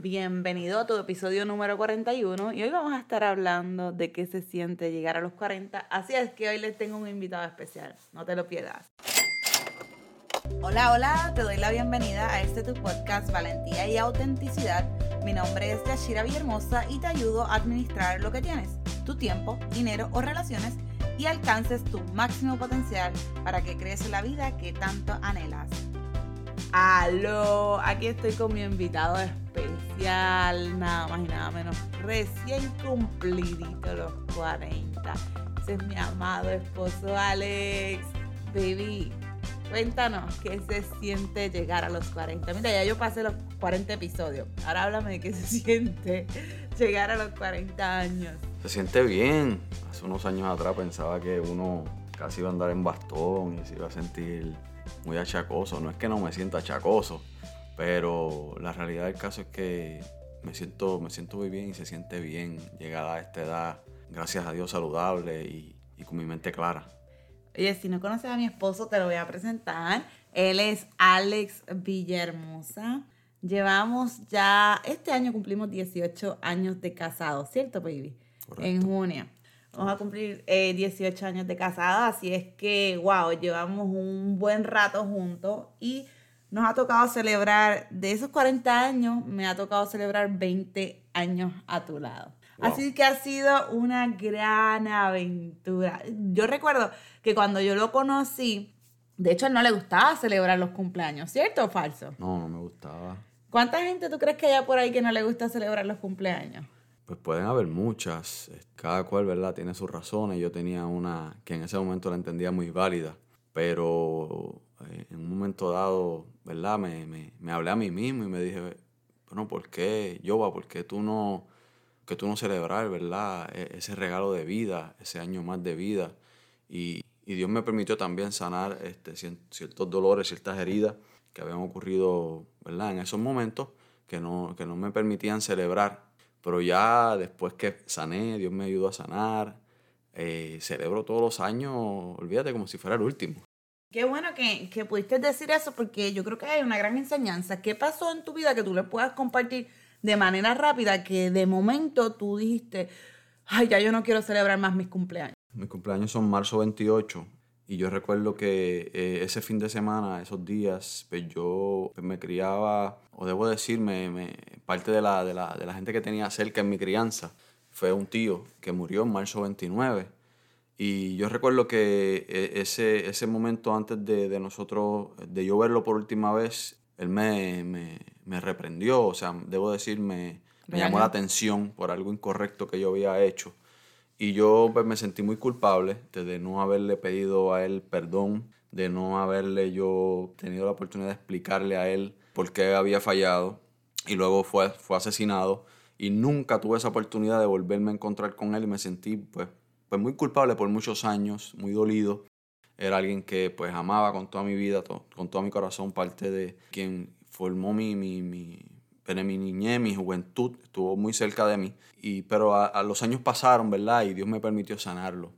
Bienvenido a tu episodio número 41 y hoy vamos a estar hablando de qué se siente llegar a los 40. Así es que hoy les tengo un invitado especial, no te lo pierdas. Hola, hola, te doy la bienvenida a este tu podcast Valentía y Autenticidad. Mi nombre es Yashira Villahermosa y te ayudo a administrar lo que tienes, tu tiempo, dinero o relaciones y alcances tu máximo potencial para que crees la vida que tanto anhelas. Aló, aquí estoy con mi invitado especial, nada más y nada menos, recién cumplidito los 40. Ese es mi amado esposo Alex. Baby, cuéntanos qué se siente llegar a los 40. Mira, ya yo pasé los 40 episodios. Ahora háblame de qué se siente llegar a los 40 años. Se siente bien. Hace unos años atrás pensaba que uno casi iba a andar en bastón y se iba a sentir muy achacoso. No es que no me sienta achacoso, pero la realidad del caso es que me siento, me siento muy bien y se siente bien llegar a esta edad, gracias a Dios, saludable y, y con mi mente clara. Oye, si no conoces a mi esposo, te lo voy a presentar. Él es Alex Villahermosa. Llevamos ya, este año cumplimos 18 años de casado, ¿cierto, baby? En junio. Vamos a cumplir 18 eh, años de casada, así es que, wow, llevamos un buen rato juntos y nos ha tocado celebrar, de esos 40 años, me ha tocado celebrar 20 años a tu lado. Así que ha sido una gran aventura. Yo recuerdo que cuando yo lo conocí, de hecho, a él no le gustaba celebrar los cumpleaños, ¿cierto o falso? No, no me gustaba. ¿Cuánta gente tú crees que hay por ahí que no le gusta celebrar los cumpleaños? Pues pueden haber muchas, cada cual, ¿verdad? Tiene sus razones. Yo tenía una que en ese momento la entendía muy válida, pero eh, en un momento dado, ¿verdad? Me, me, hablé a mí mismo y me dije, bueno, ¿por qué, Yoba, por qué tú no, que tú no celebrar, ¿verdad? E, ese regalo de vida, ese año más de vida. Y, y Dios me permitió también sanar este, ciertos dolores, ciertas heridas que habían ocurrido, ¿verdad? En esos momentos que no, que no me permitían celebrar pero ya después que sané, Dios me ayudó a sanar, eh, celebro todos los años, olvídate, como si fuera el último. Qué bueno que, que pudiste decir eso porque yo creo que hay una gran enseñanza. ¿Qué pasó en tu vida que tú le puedas compartir de manera rápida que de momento tú dijiste, ay, ya yo no quiero celebrar más mis cumpleaños? Mis cumpleaños son marzo 28 y yo recuerdo que eh, ese fin de semana, esos días, pues yo pues, me criaba, o debo decirme, me, parte de la, de, la, de la gente que tenía cerca en mi crianza fue un tío que murió en marzo 29. Y yo recuerdo que e, ese, ese momento antes de, de nosotros, de yo verlo por última vez, él me, me, me reprendió, o sea, debo decir, me, me llamó la atención por algo incorrecto que yo había hecho. Y yo pues, me sentí muy culpable de no haberle pedido a él perdón, de no haberle yo tenido la oportunidad de explicarle a él por qué había fallado. Y luego fue, fue asesinado. Y nunca tuve esa oportunidad de volverme a encontrar con él y me sentí pues, pues muy culpable por muchos años, muy dolido. Era alguien que pues amaba con toda mi vida, con todo mi corazón, parte de quien formó mi, mi, mi, mi niñez, mi juventud, estuvo muy cerca de mí. Y, pero a, los años pasaron, ¿verdad? Y Dios me permitió sanarlo.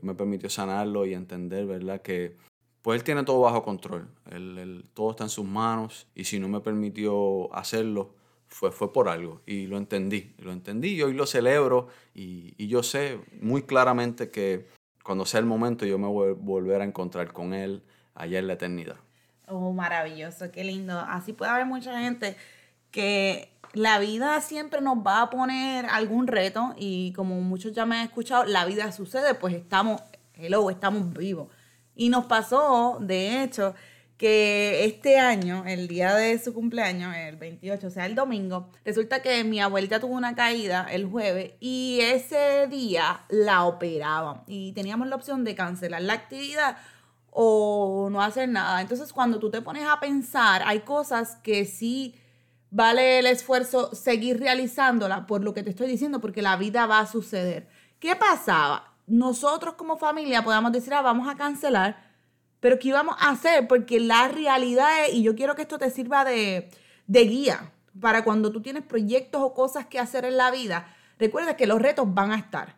Me permitió sanarlo y entender, ¿verdad? Que pues Él tiene todo bajo control. Él, todo está en sus manos. Y si no me permitió hacerlo, fue, fue por algo. Y lo entendí. Lo entendí y hoy lo celebro. Y, y yo sé muy claramente que cuando sea el momento yo me voy a volver a encontrar con Él allá en la eternidad. Oh, maravilloso, qué lindo. Así puede haber mucha gente que la vida siempre nos va a poner algún reto y como muchos ya me han escuchado, la vida sucede, pues estamos, hello, estamos vivos. Y nos pasó, de hecho, que este año, el día de su cumpleaños, el 28, o sea, el domingo, resulta que mi abuelita tuvo una caída el jueves y ese día la operaban y teníamos la opción de cancelar la actividad o no hacer nada. Entonces, cuando tú te pones a pensar, hay cosas que sí vale el esfuerzo seguir realizándola por lo que te estoy diciendo, porque la vida va a suceder. ¿Qué pasaba? Nosotros como familia podamos decir, ah, vamos a cancelar, pero ¿qué íbamos a hacer? Porque la realidad es, y yo quiero que esto te sirva de, de guía para cuando tú tienes proyectos o cosas que hacer en la vida, recuerda que los retos van a estar.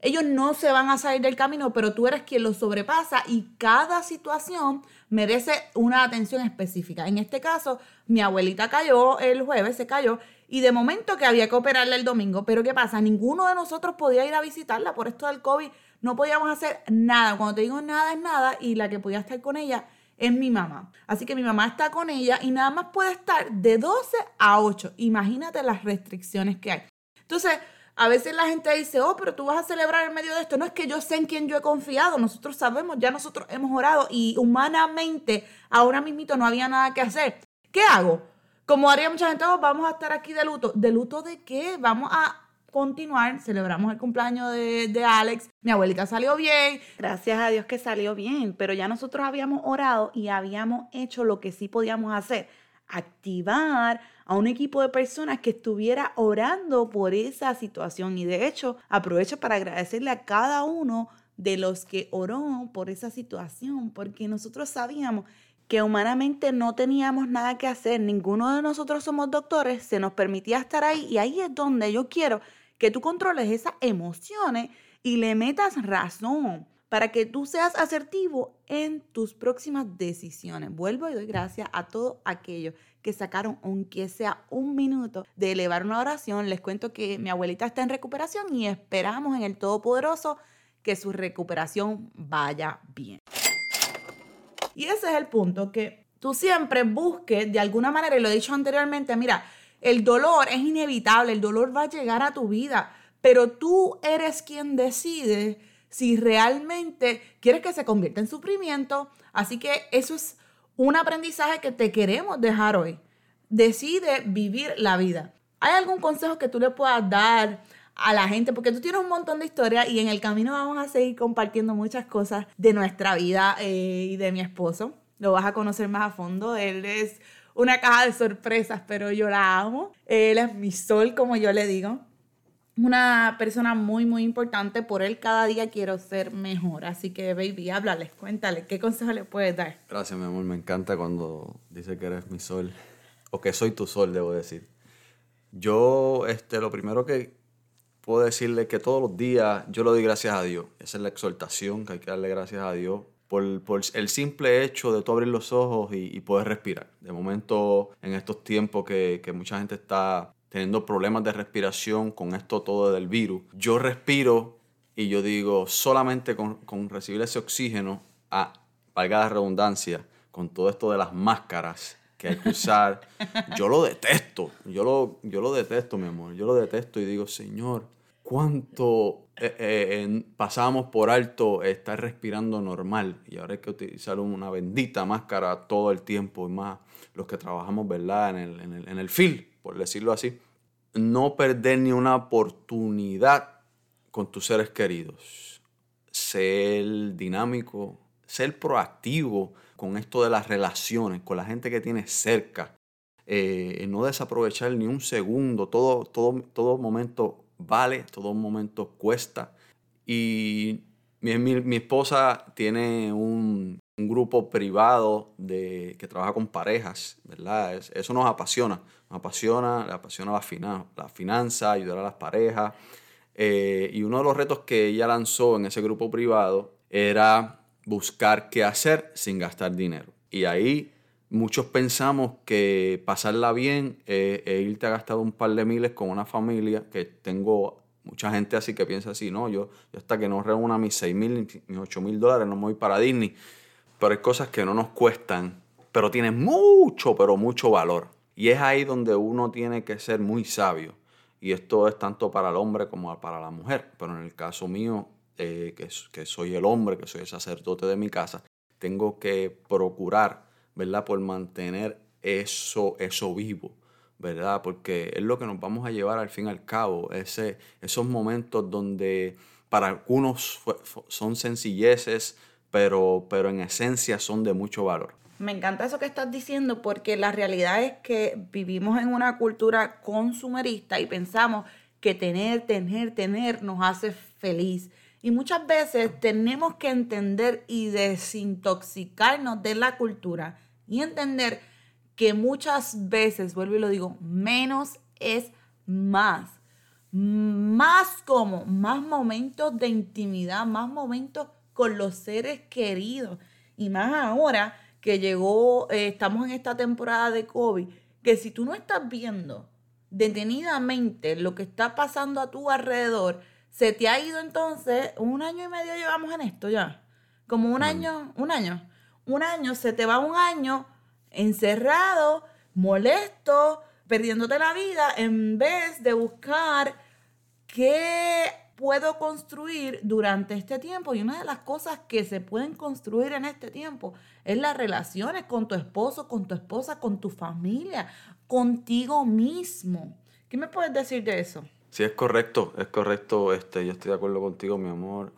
Ellos no se van a salir del camino, pero tú eres quien los sobrepasa y cada situación merece una atención específica. En este caso, mi abuelita cayó el jueves, se cayó, y de momento que había que operarla el domingo, pero ¿qué pasa? Ninguno de nosotros podía ir a visitarla por esto del COVID, no podíamos hacer nada. Cuando te digo nada es nada, y la que podía estar con ella es mi mamá. Así que mi mamá está con ella y nada más puede estar de 12 a 8. Imagínate las restricciones que hay. Entonces, a veces la gente dice, oh, pero tú vas a celebrar en medio de esto. No es que yo sé en quién yo he confiado. Nosotros sabemos, ya nosotros hemos orado y humanamente ahora mismito no había nada que hacer. ¿Qué hago? Como haría mucha gente, oh, vamos a estar aquí de luto. ¿De luto de qué? Vamos a continuar. Celebramos el cumpleaños de, Alex. Mi abuelita salió bien. Gracias a Dios que salió bien. Pero ya nosotros habíamos orado y habíamos hecho lo que sí podíamos hacer. Activar a un equipo de personas que estuviera orando por esa situación. Y de hecho, aprovecho para agradecerle a cada uno de los que oró por esa situación, porque nosotros sabíamos que humanamente no teníamos nada que hacer, ninguno de nosotros somos doctores, se nos permitía estar ahí y ahí es donde yo quiero que tú controles esas emociones y le metas razón para que tú seas asertivo en tus próximas decisiones. Vuelvo y doy gracias a todos aquellos que sacaron, aunque sea un minuto, de elevar una oración. Les cuento que mi abuelita está en recuperación y esperamos en el Todopoderoso que su recuperación vaya bien. Y ese es el punto, que tú siempre busques de alguna manera, y lo he dicho anteriormente, mira, el dolor es inevitable, el dolor va a llegar a tu vida, pero tú eres quien decide si realmente quieres que se convierta en sufrimiento. Así que eso es un aprendizaje que te queremos dejar hoy. Decide vivir la vida. ¿Hay algún consejo que tú le puedas dar a la gente? Porque tú tienes un montón de historias y en el camino vamos a seguir compartiendo muchas cosas de nuestra vida eh, y de mi esposo. Lo vas a conocer más a fondo. Él es una caja de sorpresas, pero yo la amo. Él es mi sol, como yo le digo una persona muy, muy importante. Por él cada día quiero ser mejor. Así que, baby, háblales, cuéntale, ¿qué consejo le puedes dar? Gracias, mi amor. Me encanta cuando dice que eres mi sol. O que soy tu sol, debo decir. Yo, este, lo primero que puedo decirle que todos los días yo le doy gracias a Dios. Esa es la exhortación que hay que darle gracias a Dios por, por, el simple hecho de tú abrir los ojos y, y, poder respirar. De momento, en estos tiempos que, que mucha gente está teniendo problemas de respiración con esto todo del virus. Yo respiro y yo digo, solamente con, recibir ese oxígeno, a, valga la redundancia, con todo esto de las máscaras que hay que usar, yo lo detesto, yo lo, yo lo detesto, mi amor, yo lo detesto y digo, Señor, ¿cuánto eh, eh, pasamos por alto estar respirando normal? Y ahora hay que utilizar una bendita máscara todo el tiempo y más los que trabajamos, ¿verdad? En el, en el, en el field por decirlo así, no perder ni una oportunidad con tus seres queridos. Ser dinámico, ser proactivo con esto de las relaciones, con la gente que tienes cerca. Eh, no desaprovechar ni un segundo. Todo, todo, todo momento vale, todo momento cuesta. Y mi, mi esposa tiene un, un grupo privado de, que trabaja con parejas, ¿verdad? eso nos apasiona, nos apasiona, le apasiona la, la finanza, ayudar a las parejas. Eh, y uno de los retos que ella lanzó en ese grupo privado era buscar qué hacer sin gastar dinero. Y ahí muchos pensamos que pasarla bien e irte a gastar un par de miles con una familia, que tengo mucha gente así que piensa así, no, yo, yo hasta que no reúna mis 6 mil, mis 8 mil dólares no me voy para Disney pero hay cosas que no nos cuestan, pero tienen mucho, pero mucho valor. Y es ahí donde uno tiene que ser muy sabio. Y esto es tanto para el hombre como para la mujer. Pero en el caso mío, eh, que, que soy el hombre, que soy el sacerdote de mi casa, tengo que procurar, ¿verdad? Por mantener eso, eso vivo, ¿verdad? Porque es lo que nos vamos a llevar al fin y al cabo. Ese, esos momentos donde para algunos son sencilleces, pero, pero en esencia son de mucho valor. Me encanta eso que estás diciendo porque la realidad es que vivimos en una cultura consumerista y pensamos que tener, tener, tener nos hace feliz. Y muchas veces tenemos que entender y desintoxicarnos de la cultura y entender que muchas veces, vuelvo y lo digo, menos es más. más como, más momentos de intimidad, más momentos con los seres queridos. Y más ahora que llegó, eh, estamos en esta temporada de COVID, que si tú no estás viendo detenidamente lo que está pasando a tu alrededor, se te ha ido entonces, un año y medio llevamos en esto ya, como un año, un año, un año, se te va un año encerrado, molesto, perdiéndote la vida, en vez de buscar qué puedo construir durante este tiempo. Y una de las cosas que se pueden construir en este tiempo es las relaciones con tu esposo, con tu esposa, con tu familia, contigo mismo. ¿Qué me puedes decir de eso? Sí, es correcto, es correcto. Este, yo estoy de acuerdo contigo, mi amor.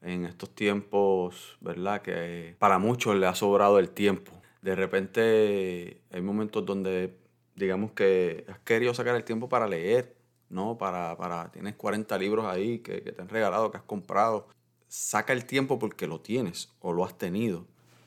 en estos tiempos, ¿verdad? Que para muchos le ha sobrado el tiempo. De repente hay momentos donde, digamos que has querido sacar el tiempo para leer, ¿no? Para, para, tienes 40 libros ahí que, te han regalado, que has comprado. Saca el tiempo porque lo tienes o lo has tenido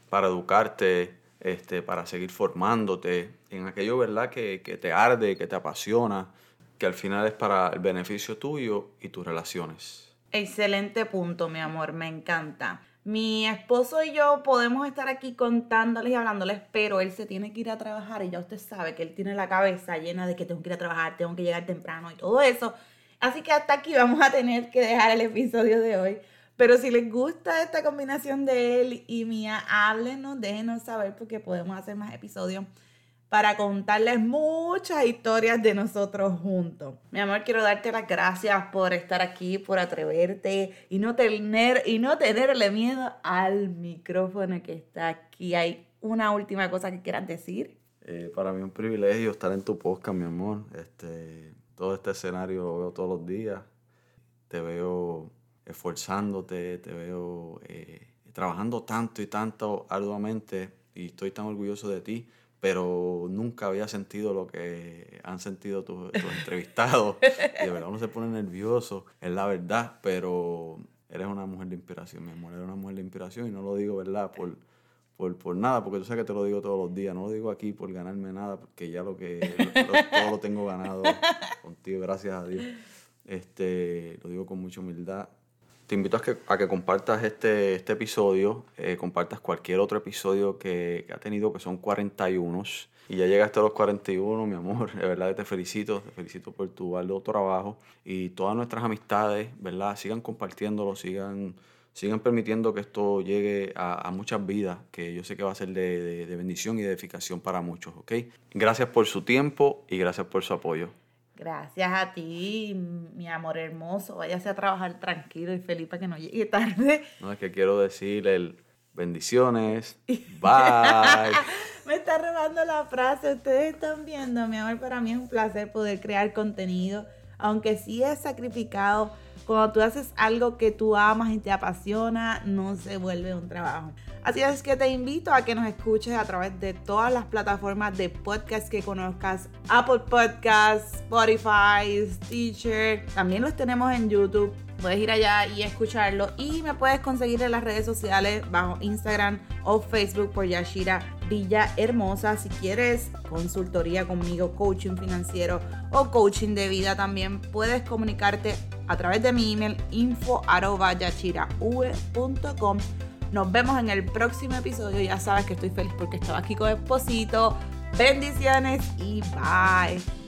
para educarte, este, para seguir formándote en aquello, ¿verdad? Que, que te arde, que te apasiona, que al final es para el beneficio tuyo y tus relaciones. Excelente punto, mi amor, me encanta. Mi esposo y yo podemos estar aquí contándoles y hablándoles, pero él se tiene que ir a trabajar y ya usted sabe que él tiene la cabeza llena de que tengo que ir a trabajar, tengo que llegar temprano y todo eso. Así que hasta aquí vamos a tener que dejar el episodio de hoy. Pero si les gusta esta combinación de él y mía, háblenos, déjenos saber porque podemos hacer más episodios para contarles muchas historias de nosotros juntos. Mi amor, quiero darte las gracias por estar aquí, por atreverte y no tener y no tenerle miedo al micrófono que está aquí. ¿Hay una última cosa que quieras decir? Eh, para mí es un privilegio estar en tu podcast, mi amor. Este, todo este escenario lo veo todos los días. Te veo esforzándote, te veo eh, trabajando tanto y tanto arduamente y estoy tan orgulloso de ti pero nunca había sentido lo que han sentido tus, entrevistados. de verdad uno se pone nervioso, es la verdad, pero eres una mujer de inspiración, mi amor, eres una mujer de inspiración y no lo digo, ¿verdad? Por, por, por nada, porque tú sabes que te lo digo todos los días, no lo digo aquí por ganarme nada, porque ya lo que, todo lo tengo ganado contigo, gracias a Dios. Este, lo digo con mucha humildad te invito a que, a que compartas este, este episodio, eh, compartas cualquier otro episodio que, que, ha tenido, que son 41. Y ya llegaste a los 41, mi amor. De verdad te felicito, te felicito por tu arduo trabajo. Y todas nuestras amistades, ¿verdad? Sigan compartiéndolo, sigan, sigan permitiendo que esto llegue a, a muchas vidas, que yo sé que va a ser de, de, de bendición y de edificación para muchos, ¿ok? Gracias por su tiempo y gracias por su apoyo. Gracias a ti, mi amor hermoso. Váyase a trabajar tranquilo y feliz para que no llegue tarde. No, es que quiero decir el bendiciones. Bye. Me está robando la frase. Ustedes están viendo, mi amor, para mí es un placer poder crear contenido. Aunque sí es sacrificado, cuando tú haces algo que tú amas y te apasiona, no se vuelve un trabajo. Así es que te invito a que nos escuches a través de todas las plataformas de podcast que conozcas. Apple Podcasts, Spotify, Stitcher. También los tenemos en YouTube. Puedes ir allá y escucharlo. Y me puedes conseguir en las redes sociales bajo Instagram o Facebook por Yashira Villa Hermosa. Si quieres consultoría conmigo, coaching financiero o coaching de vida también, puedes comunicarte a través de mi email info nos vemos en el próximo episodio. Ya sabes que estoy feliz porque estaba aquí con Esposito. Bendiciones y bye.